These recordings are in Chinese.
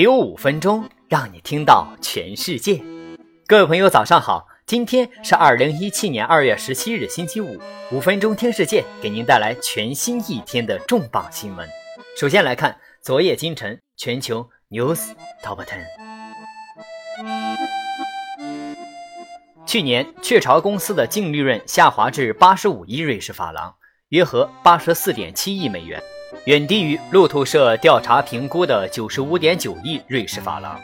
给我五分钟，让你听到全世界。各位朋友，早上好！今天是二零一七年二月十七日，星期五。五分钟听世界，给您带来全新一天的重磅新闻。首先来看昨夜今晨全球 news top ten。去年雀巢公司的净利润下滑至八十五亿瑞士法郎，约合八十四点七亿美元。远低于路透社调查评估的九十五点九亿瑞士法郎。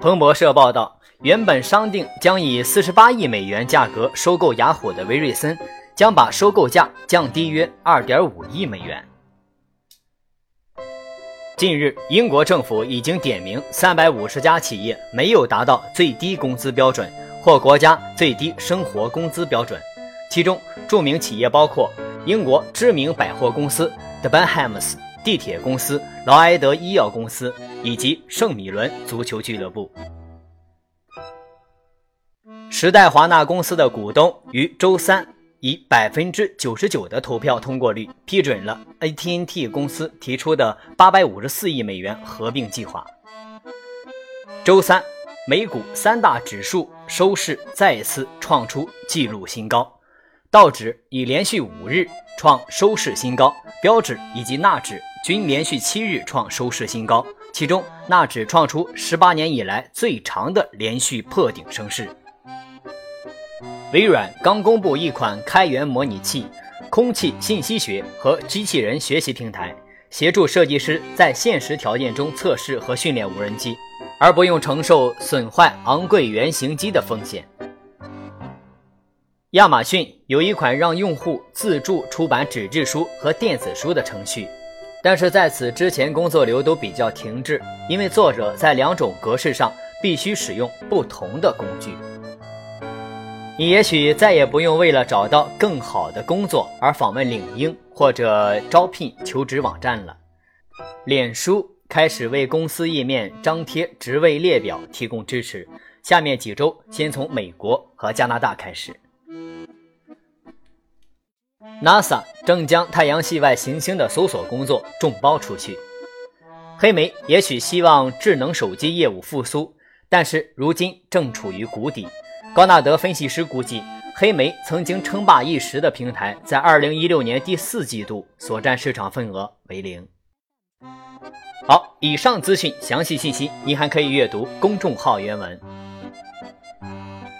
彭博社报道，原本商定将以四十八亿美元价格收购雅虎的威瑞森，将把收购价降低约二点五亿美元。近日，英国政府已经点名三百五十家企业没有达到最低工资标准或国家最低生活工资标准，其中著名企业包括。英国知名百货公司 Debenhams、地铁公司劳埃德医药公司以及圣米伦足球俱乐部。时代华纳公司的股东于周三以百分之九十九的投票通过率批准了 AT&T 公司提出的八百五十四亿美元合并计划。周三，美股三大指数收市再次创出纪录新高。道指已连续五日创收市新高，标指以及纳指均连续七日创收市新高，其中纳指创出十八年以来最长的连续破顶升势。微软刚公布一款开源模拟器、空气信息学和机器人学习平台，协助设计师在现实条件中测试和训练无人机，而不用承受损坏昂贵原型机的风险。亚马逊有一款让用户自助出版纸质书和电子书的程序，但是在此之前工作流都比较停滞，因为作者在两种格式上必须使用不同的工具。你也许再也不用为了找到更好的工作而访问领英或者招聘求职网站了。脸书开始为公司页面张贴职位列表提供支持。下面几周先从美国和加拿大开始。NASA 正将太阳系外行星的搜索工作众包出去。黑莓也许希望智能手机业务复苏，但是如今正处于谷底。高纳德分析师估计，黑莓曾经称霸一时的平台，在2016年第四季度所占市场份额为零。好，以上资讯详细信息，您还可以阅读公众号原文。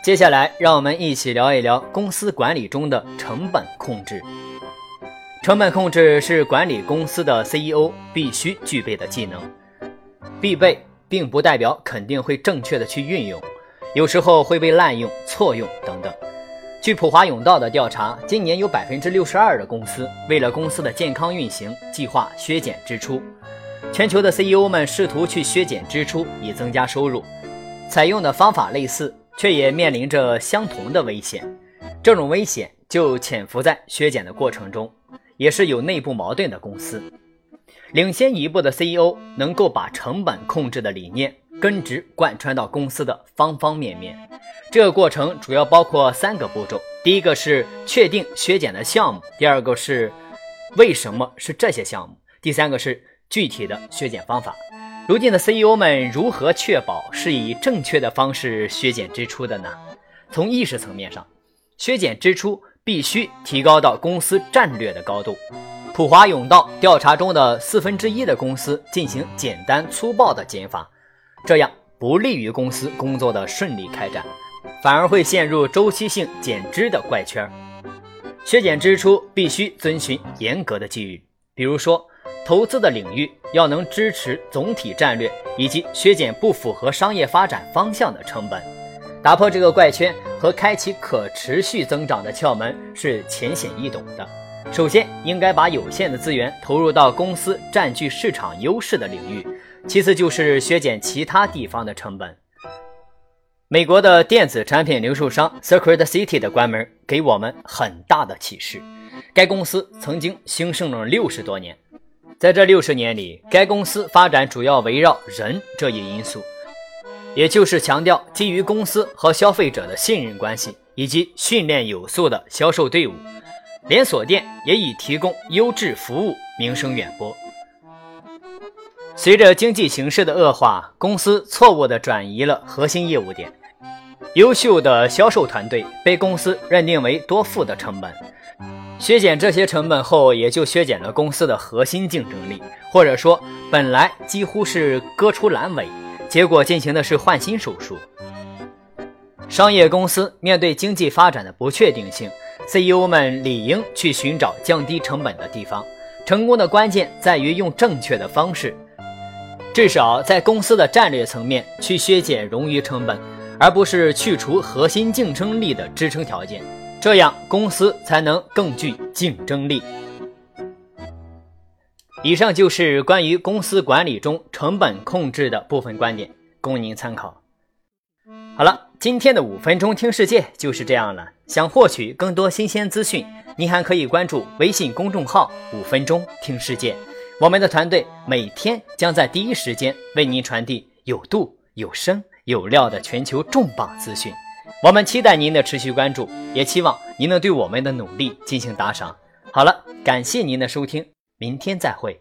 接下来，让我们一起聊一聊公司管理中的成本控制。成本控制是管理公司的 CEO 必须具备的技能。必备并不代表肯定会正确的去运用，有时候会被滥用、错用等等。据普华永道的调查，今年有百分之六十二的公司为了公司的健康运行，计划削减支出。全球的 CEO 们试图去削减支出以增加收入，采用的方法类似。却也面临着相同的危险，这种危险就潜伏在削减的过程中，也是有内部矛盾的公司。领先一步的 CEO 能够把成本控制的理念根植贯穿到公司的方方面面。这个过程主要包括三个步骤：第一个是确定削减的项目；第二个是为什么是这些项目；第三个是具体的削减方法。如今的 CEO 们如何确保是以正确的方式削减支出的呢？从意识层面上，削减支出必须提高到公司战略的高度。普华永道调查中的四分之一的公司进行简单粗暴的减法，这样不利于公司工作的顺利开展，反而会陷入周期性减支的怪圈。削减支出必须遵循严格的纪律，比如说。投资的领域要能支持总体战略，以及削减不符合商业发展方向的成本，打破这个怪圈和开启可持续增长的窍门是浅显易懂的。首先，应该把有限的资源投入到公司占据市场优势的领域；其次就是削减其他地方的成本。美国的电子产品零售商 Circuit City 的关门给我们很大的启示。该公司曾经兴盛了六十多年。在这六十年里，该公司发展主要围绕人这一因素，也就是强调基于公司和消费者的信任关系，以及训练有素的销售队伍。连锁店也以提供优质服务名声远播。随着经济形势的恶化，公司错误地转移了核心业务点，优秀的销售团队被公司认定为多付的成本。削减这些成本后，也就削减了公司的核心竞争力，或者说，本来几乎是割出阑尾，结果进行的是换心手术。商业公司面对经济发展的不确定性，CEO 们理应去寻找降低成本的地方。成功的关键在于用正确的方式，至少在公司的战略层面去削减冗余成本，而不是去除核心竞争力的支撑条件。这样公司才能更具竞争力。以上就是关于公司管理中成本控制的部分观点，供您参考。好了，今天的五分钟听世界就是这样了。想获取更多新鲜资讯，您还可以关注微信公众号“五分钟听世界”。我们的团队每天将在第一时间为您传递有度、有声、有料的全球重磅资讯。我们期待您的持续关注，也期望您能对我们的努力进行打赏。好了，感谢您的收听，明天再会。